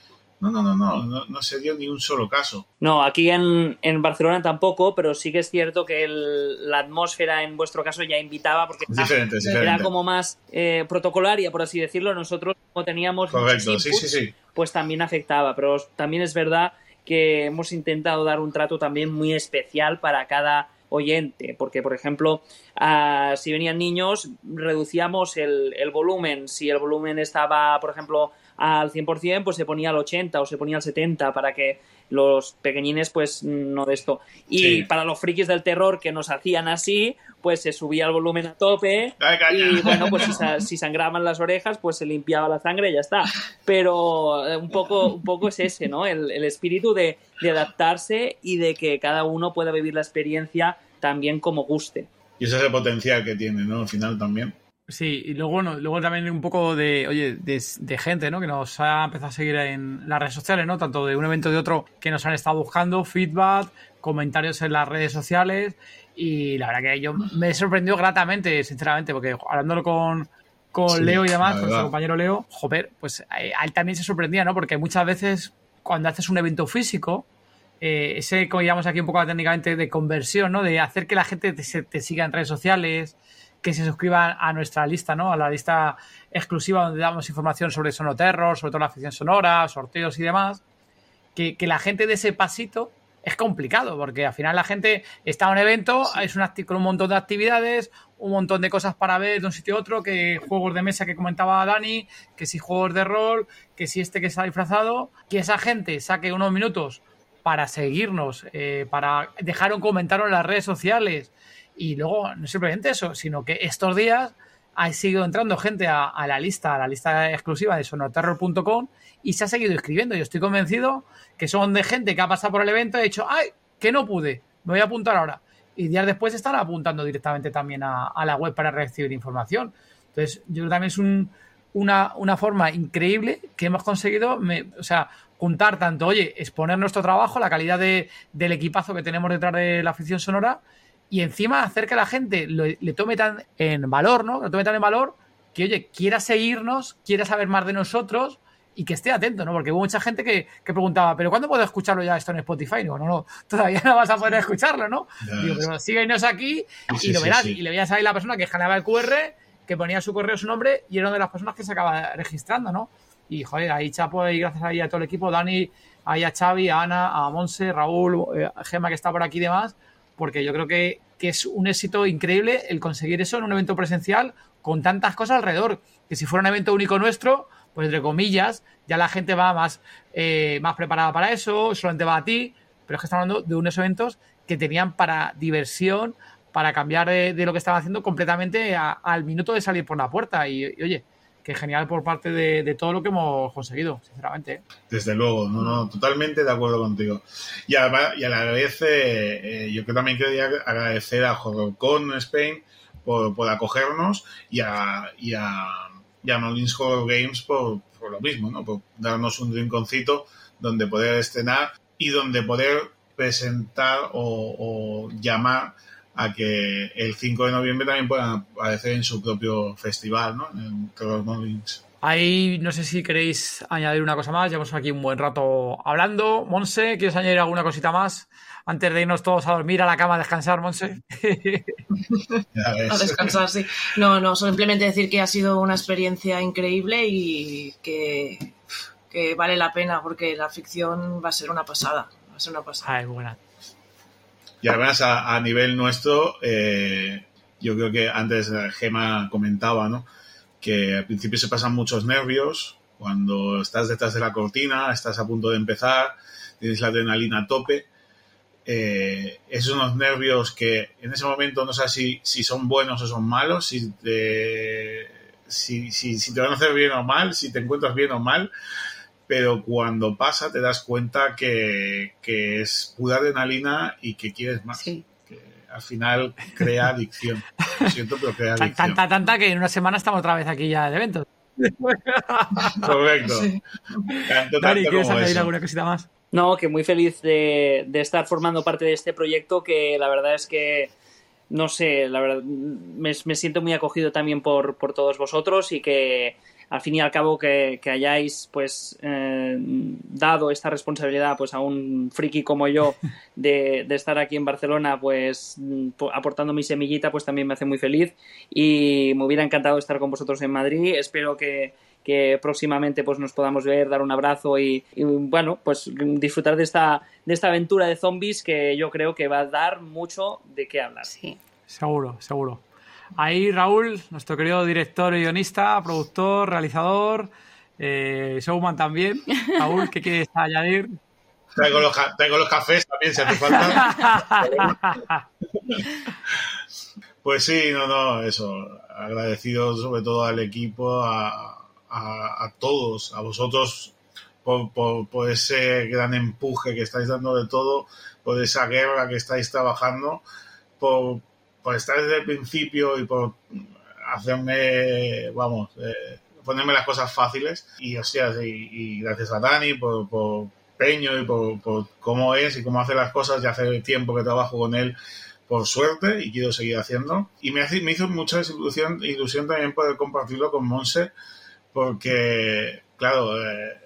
no, no, no, no, no, se dio ni un solo caso. No, aquí en, en Barcelona tampoco, pero sí que es cierto que la atmósfera en vuestro caso ya invitaba, porque era como más eh, protocolaria, por así decirlo. Nosotros, como teníamos Correcto, sí, sí, sí. pues también afectaba, pero también es verdad que hemos intentado dar un trato también muy especial para cada oyente, porque por ejemplo, ah, si venían niños, reducíamos el, el, volumen, si el volumen estaba, por ejemplo, al 100%, pues se ponía al 80 o se ponía al 70 para que los pequeñines pues no de esto. Y Sí. para los frikis del terror que nos hacían así, pues se subía el volumen a tope y bueno, pues si, si sangraban las orejas, pues se limpiaba la sangre y ya está. Pero eh, un poco, un poco es ese, ¿no? El, el espíritu de, de adaptarse y de que cada uno pueda vivir la experiencia también como guste. Y ese es el potencial que tiene, ¿no? Al final también. Sí, y luego, bueno, luego también un poco de, oye, de, de gente, ¿no? Que nos ha empezado a seguir en las redes sociales, ¿no? Tanto de un evento de otro que nos han estado buscando, feedback, comentarios en las redes sociales. Y la verdad que yo me he sorprendido gratamente, sinceramente, porque hablándolo con, con Sí, Leo y demás, con nuestro compañero Leo, joder, pues eh, a él también se sorprendía, ¿no? Porque muchas veces cuando haces un evento físico, eh, ese, como llamamos aquí un poco técnicamente, de conversión, ¿no? De hacer que la gente te, te siga en redes sociales, que se suscriban a nuestra lista, ¿no? A la lista exclusiva donde damos información sobre Sonoterror, sobre todo la ficción sonora, sorteos y demás. Que, que la gente de ese pasito es complicado, porque al final la gente está en un evento, es acti- con un montón de actividades, un montón de cosas para ver de un sitio a otro, que juegos de mesa que comentaba Dani, que si juegos de rol, que si este que está disfrazado, que esa gente saque unos minutos para seguirnos, eh, para dejar un comentario en las redes sociales y luego no simplemente eso, sino que estos días ha seguido entrando gente a, la lista, a la lista exclusiva de sonoterror.com y se ha seguido escribiendo. Yo estoy convencido que son de gente que ha pasado por el evento y ha dicho, ay, que no pude, me voy a apuntar ahora. Y días después están apuntando directamente también a, a la web para recibir información. Entonces, yo creo que también es un, una, una forma increíble que hemos conseguido, me- o sea, juntar tanto, oye, exponer nuestro trabajo, la calidad de- del equipazo que tenemos detrás de la afición sonora y encima hacer que la gente lo- le tome tan en valor, ¿no? Lo tome tan en valor que, oye, quiera seguirnos, quiera saber más de nosotros y que esté atento, ¿no? Porque hubo mucha gente que, que preguntaba, ¿pero cuándo puedo escucharlo ya esto en Spotify? Digo, no, no, todavía no vas a poder escucharlo, ¿no? Digo, pero síguenos aquí Sí, y sí, lo sí, verás. sí. Y le veías ahí la persona que escaneaba el QR, que ponía su correo, su nombre, y era una de las personas que se acaba registrando, ¿no? Y, joder, ahí Chapo, y gracias ahí a todo el equipo, Dani, ahí a Xavi, a Ana, a Monse, Raúl, eh, Gema que está por aquí y demás, porque yo creo que, que es un éxito increíble el conseguir eso en un evento presencial con tantas cosas alrededor, que si fuera un evento único nuestro, pues entre comillas, ya la gente va más, eh, más preparada para eso, solamente va a ti, pero es que estamos hablando de unos eventos que tenían para diversión, para cambiar de, lo que estaban haciendo completamente al minuto de salir por la puerta. Y, oye, que genial por parte de, de todo lo que hemos conseguido, sinceramente. ¿eh? Desde luego, no, no, totalmente de acuerdo contigo. Y, además, y a la vez, eh, eh, yo que también quería agradecer a HorrorCon Spain por, por acogernos y a, y a, y a Horror Games por, por lo mismo, ¿no? Por darnos un rinconcito donde poder estrenar y donde poder presentar o llamar a que el 5 de noviembre también puedan aparecer en su propio festival, ¿no? En Terror Molins. Ahí no sé si queréis añadir una cosa más. Llevamos aquí un buen rato hablando. Monse, ¿quieres añadir alguna cosita más? Antes de irnos todos a dormir a la cama a descansar, Monse. A descansar, sí. No, no, simplemente decir que ha sido una experiencia increíble y que, que vale la pena porque la ficción va a ser una pasada. Va a ser una pasada. Ay, buena. Y además, a, nivel nuestro, eh, yo creo que antes eh, Gema comentaba, ¿no? Que al principio se pasan muchos nervios cuando estás detrás de la cortina, estás a punto de empezar, tienes la adrenalina a tope. Eh, esos unos nervios que en ese momento no sabes si, si son buenos o son malos, si te, si, si te van a hacer bien o mal, si te encuentras bien o mal, pero cuando pasa te das cuenta que, que es pura adrenalina y que quieres más. Sí. Que al final crea adicción. Lo siento, pero crea adicción. Tanta, tanta que en una semana estamos otra vez aquí ya de evento. Correcto. Sí. Tanto, ¿quieres como añadir eso. alguna cosita más? No, que muy feliz de, de estar formando parte de este proyecto que la verdad es que, no sé, la verdad, me, me siento muy acogido también por, por todos vosotros y que al fin y al cabo que, que hayáis pues eh, dado esta responsabilidad pues a un friki como yo de, de estar aquí en Barcelona pues po- aportando mi semillita pues también me hace muy feliz y me hubiera encantado estar con vosotros en Madrid espero que, que próximamente pues nos podamos ver, dar un abrazo y, y, bueno, pues disfrutar de esta, de esta aventura de zombies que yo creo que va a dar mucho de qué hablar. Sí. Seguro, seguro. Ahí Raúl, nuestro querido director guionista, productor, realizador, eh, showman también. Raúl, ¿qué quieres añadir? Traigo los, traigo los cafés también, si hace falta. Pues sí, no, no, eso. Agradecido sobre todo al equipo, a, a, todos, a vosotros, por, por, ese gran empuje que estáis dando de todo, por esa guerra que estáis trabajando, por, por estar desde el principio y por hacerme, vamos, eh, ponerme las cosas fáciles. Y, o sea, y, gracias a Dani por, por peño y por, por, cómo es y cómo hace las cosas. Ya hace tiempo que trabajo con él por suerte y quiero seguir haciendo. Y me, hace, me hizo mucha ilusión, ilusión también poder compartirlo con Monse porque, claro, eh,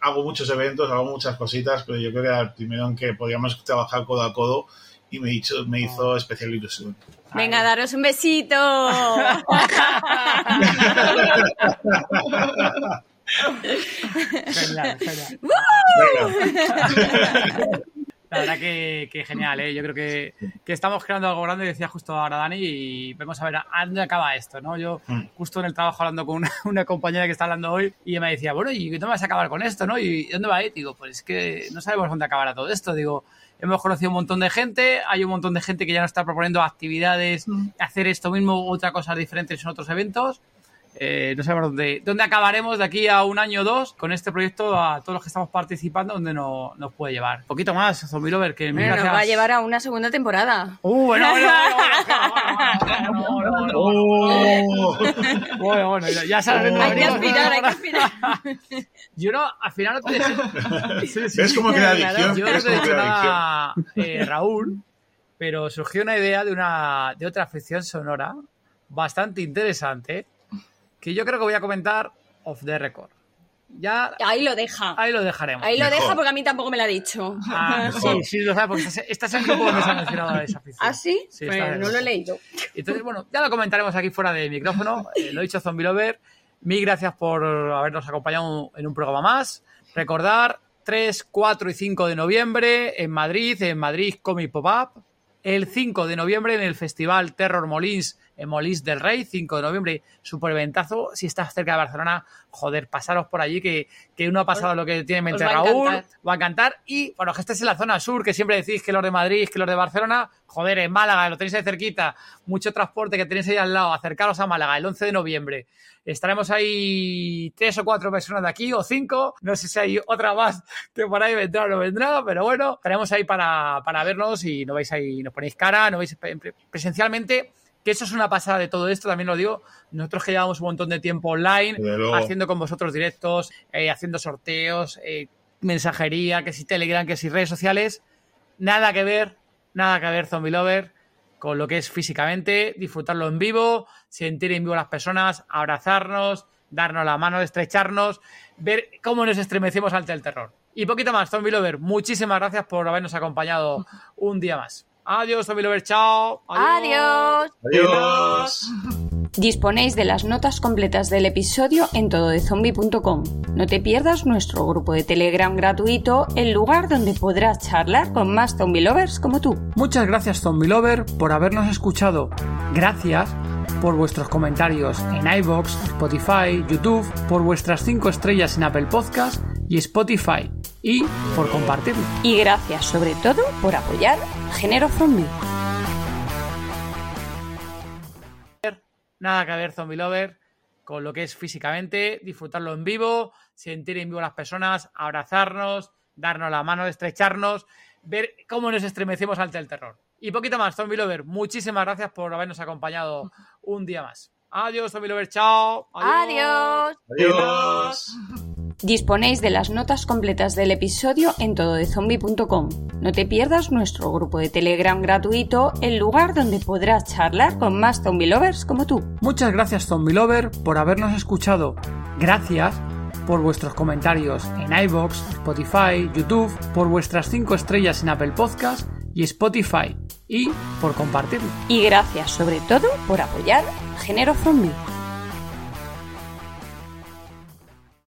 hago muchos eventos, hago muchas cositas, pero yo creo que era el primero en que podíamos trabajar codo a codo y me hizo, me hizo especial ilusión. Venga, daros un besito. genial, genial. La verdad que, genial, ¿eh? Yo creo que, estamos creando algo grande, decía justo ahora Dani, y vamos a ver a dónde acaba esto, ¿no? Yo mm. justo en el trabajo hablando con una, compañera que está hablando hoy y me decía, bueno, ¿y dónde vas a acabar con esto, no? ¿Y dónde va a ir? Digo, pues es que no sabemos dónde acabará todo esto. Digo, hemos conocido un montón de gente, hay un montón de gente que ya nos está proponiendo actividades, mm. hacer esto mismo, otra cosas diferentes en otros eventos. Eh, no sabemos dónde, dónde acabaremos de aquí a un año o dos con este proyecto a todos los que estamos participando, donde no, nos puede llevar. Un poquito más, Zombie Lover, que bueno, nos va a llevar a una segunda temporada. Uh, bueno, bueno, bueno, bueno, bueno, ya sabes. Hay que aspirar, hay que aspirar. Yo no, al final no te Es como que la adicción. Yo no te he dicho nada, eh, Raúl, pero surgió una idea de, una, de otra ficción sonora bastante interesante que yo creo que voy a comentar off the record. Ya, ahí lo deja. Ahí lo dejaremos. Ahí lo deja porque a mí tampoco me lo ha dicho. Ah, sí, sí, lo sabe, porque estás, en el grupo donde se ha mencionado esa afición. ¿Ah, sí? sí pues no lo he leído. Entonces, bueno, ya lo comentaremos aquí fuera de micrófono. Eh, lo he dicho Zombie Lover. Mil gracias por habernos acompañado en un programa más. Recordar 3, 4 y 5 de noviembre en Madrid, en Madrid Comic Pop-Up. El 5 de noviembre en el Festival Terror Molins en Molís del Rey, 5 de noviembre, super eventazo. Si estás cerca de Barcelona, joder, pasaros por allí, que, que uno ha pasado lo que tiene en mente Raúl, va a encantar. Y bueno, que estés en la zona sur, que siempre decís que los de Madrid, que los de Barcelona, joder, en Málaga, lo tenéis ahí cerquita, mucho transporte que tenéis ahí al lado, acercaros a Málaga el 11 de noviembre. Estaremos ahí tres o cuatro personas de aquí, o cinco, no sé si hay otra más que por ahí vendrá o no vendrá, pero bueno, estaremos ahí para, para vernos y no vais ahí, nos ponéis cara, no veis presencialmente que eso es una pasada de todo esto, también lo digo, nosotros que llevamos un montón de tiempo online, haciendo con vosotros directos, eh, haciendo sorteos, eh, mensajería, que si Telegram, que si redes sociales, nada que ver, nada que ver, Zombie Lover, con lo que es físicamente, disfrutarlo en vivo, sentir en vivo a las personas, abrazarnos, darnos la mano, estrecharnos, ver cómo nos estremecemos ante el terror. Y poquito más, Zombie Lover, muchísimas gracias por habernos acompañado un día más. Adiós, Zombie chao. Adiós. Adiós. Disponéis de las notas completas del episodio en tododezombie.com. No te pierdas nuestro grupo de Telegram gratuito, el lugar donde podrás charlar con más zombie lovers como tú. Muchas gracias zombie lover por habernos escuchado. Gracias por vuestros comentarios en iBox, Spotify, YouTube, por vuestras 5 estrellas en Apple Podcast y Spotify y por compartirlo. Y gracias sobre todo por apoyar Género Zombie. Nada que ver, Zombie Lover, con lo que es físicamente, disfrutarlo en vivo, sentir en vivo a las personas, abrazarnos, darnos la mano, estrecharnos, ver cómo nos estremecemos ante el terror. Y poquito más, Zombie Lover. Muchísimas gracias por habernos acompañado un día más. Adiós, Zombie Lover. Chao. Adiós. Adiós. Disponéis de las notas completas del episodio en tododezombie.com. No te pierdas nuestro grupo de Telegram gratuito, el lugar donde podrás charlar con más zombie lovers como tú. Muchas gracias zombie lover por habernos escuchado. Gracias por vuestros comentarios en iBox, Spotify, YouTube, por vuestras 5 estrellas en Apple Podcast y Spotify y por compartirlo. Y gracias sobre todo por apoyar Género Zombie.